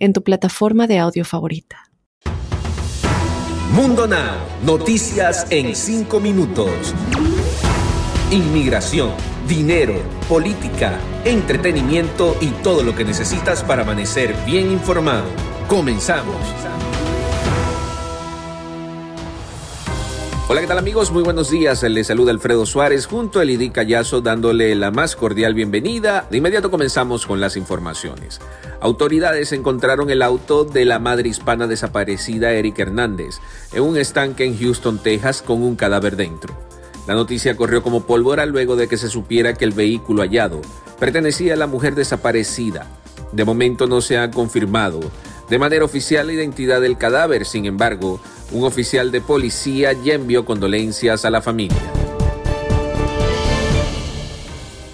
en tu plataforma de audio favorita. Mundo Now, noticias en 5 minutos. Inmigración, dinero, política, entretenimiento y todo lo que necesitas para amanecer bien informado. Comenzamos. Hola, ¿qué tal amigos? Muy buenos días. Les saluda Alfredo Suárez junto a Lidy Callazo dándole la más cordial bienvenida. De inmediato comenzamos con las informaciones. Autoridades encontraron el auto de la madre hispana desaparecida Erika Hernández en un estanque en Houston, Texas, con un cadáver dentro. La noticia corrió como pólvora luego de que se supiera que el vehículo hallado pertenecía a la mujer desaparecida. De momento no se ha confirmado de manera oficial la identidad del cadáver, sin embargo, un oficial de policía ya envió condolencias a la familia.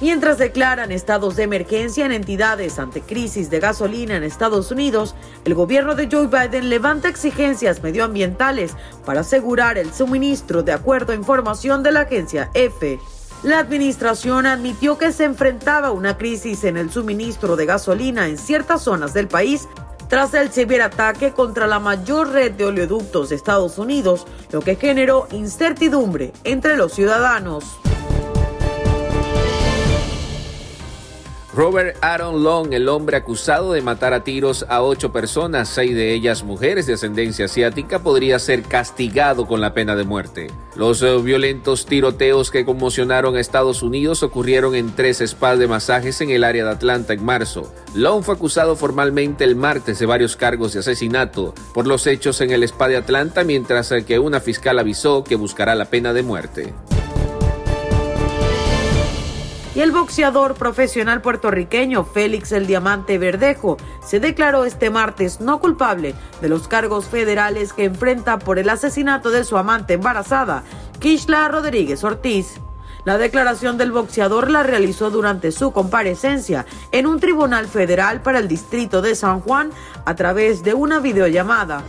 Mientras declaran estados de emergencia en entidades ante crisis de gasolina en Estados Unidos, el gobierno de Joe Biden levanta exigencias medioambientales para asegurar el suministro de acuerdo a información de la agencia EFE. La administración admitió que se enfrentaba a una crisis en el suministro de gasolina en ciertas zonas del país tras el ciberataque contra la mayor red de oleoductos de Estados Unidos, lo que generó incertidumbre entre los ciudadanos. Robert Aaron Long, el hombre acusado de matar a tiros a ocho personas, seis de ellas mujeres de ascendencia asiática, podría ser castigado con la pena de muerte. Los eh, violentos tiroteos que conmocionaron a Estados Unidos ocurrieron en tres spas de masajes en el área de Atlanta en marzo. Long fue acusado formalmente el martes de varios cargos de asesinato por los hechos en el spa de Atlanta, mientras eh, que una fiscal avisó que buscará la pena de muerte y el boxeador profesional puertorriqueño Félix el Diamante Verdejo se declaró este martes no culpable de los cargos federales que enfrenta por el asesinato de su amante embarazada, Kishla Rodríguez Ortiz. La declaración del boxeador la realizó durante su comparecencia en un tribunal federal para el distrito de San Juan a través de una videollamada.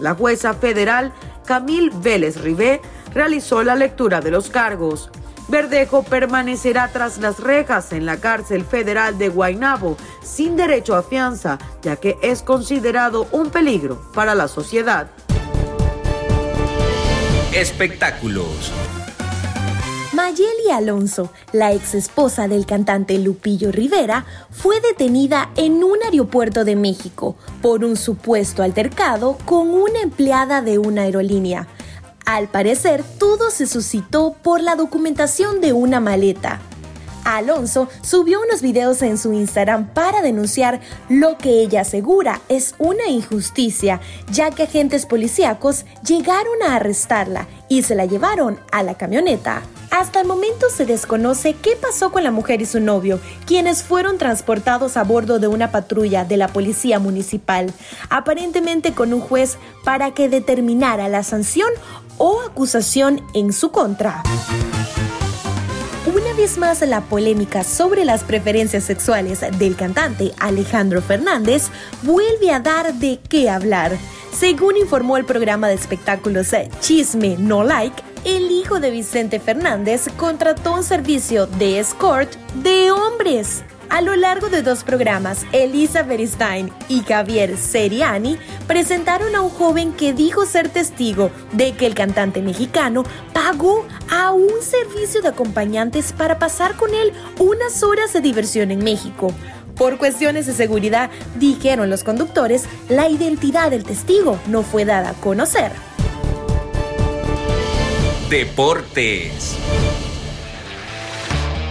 La jueza federal Camille Vélez Ribé realizó la lectura de los cargos. Verdejo permanecerá tras las rejas en la cárcel federal de Guaynabo sin derecho a fianza, ya que es considerado un peligro para la sociedad. Espectáculos. Mayeli Alonso, la ex esposa del cantante Lupillo Rivera, fue detenida en un aeropuerto de México por un supuesto altercado con una empleada de una aerolínea. Al parecer, todo se suscitó por la documentación de una maleta. Alonso subió unos videos en su Instagram para denunciar lo que ella asegura es una injusticia, ya que agentes policíacos llegaron a arrestarla y se la llevaron a la camioneta. Hasta el momento se desconoce qué pasó con la mujer y su novio, quienes fueron transportados a bordo de una patrulla de la policía municipal, aparentemente con un juez para que determinara la sanción o acusación en su contra. Una vez más, la polémica sobre las preferencias sexuales del cantante Alejandro Fernández vuelve a dar de qué hablar. Según informó el programa de espectáculos Chisme No Like, el hijo de Vicente Fernández contrató un servicio de escort de hombres. A lo largo de dos programas, Elisa Beristain y Javier Seriani presentaron a un joven que dijo ser testigo de que el cantante mexicano pagó a un servicio de acompañantes para pasar con él unas horas de diversión en México. Por cuestiones de seguridad, dijeron los conductores, la identidad del testigo no fue dada a conocer. Deportes.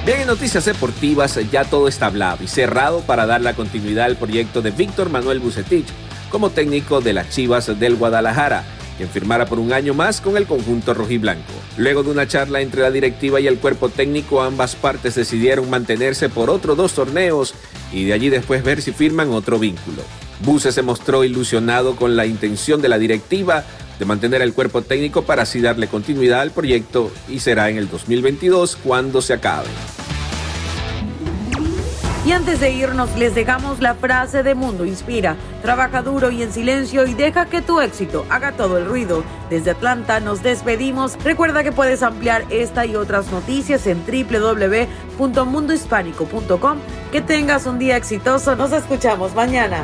Bien, en noticias deportivas ya todo está hablado y cerrado para dar la continuidad al proyecto de Víctor Manuel Bucetich como técnico de las Chivas del Guadalajara, quien firmara por un año más con el conjunto rojiblanco. Luego de una charla entre la directiva y el cuerpo técnico, ambas partes decidieron mantenerse por otros dos torneos y de allí después ver si firman otro vínculo. Buse se mostró ilusionado con la intención de la directiva de mantener el cuerpo técnico para así darle continuidad al proyecto y será en el 2022 cuando se acabe. Y antes de irnos, les dejamos la frase de Mundo Inspira. Trabaja duro y en silencio y deja que tu éxito haga todo el ruido. Desde Atlanta nos despedimos. Recuerda que puedes ampliar esta y otras noticias en www.mundohispánico.com. Que tengas un día exitoso. Nos escuchamos mañana.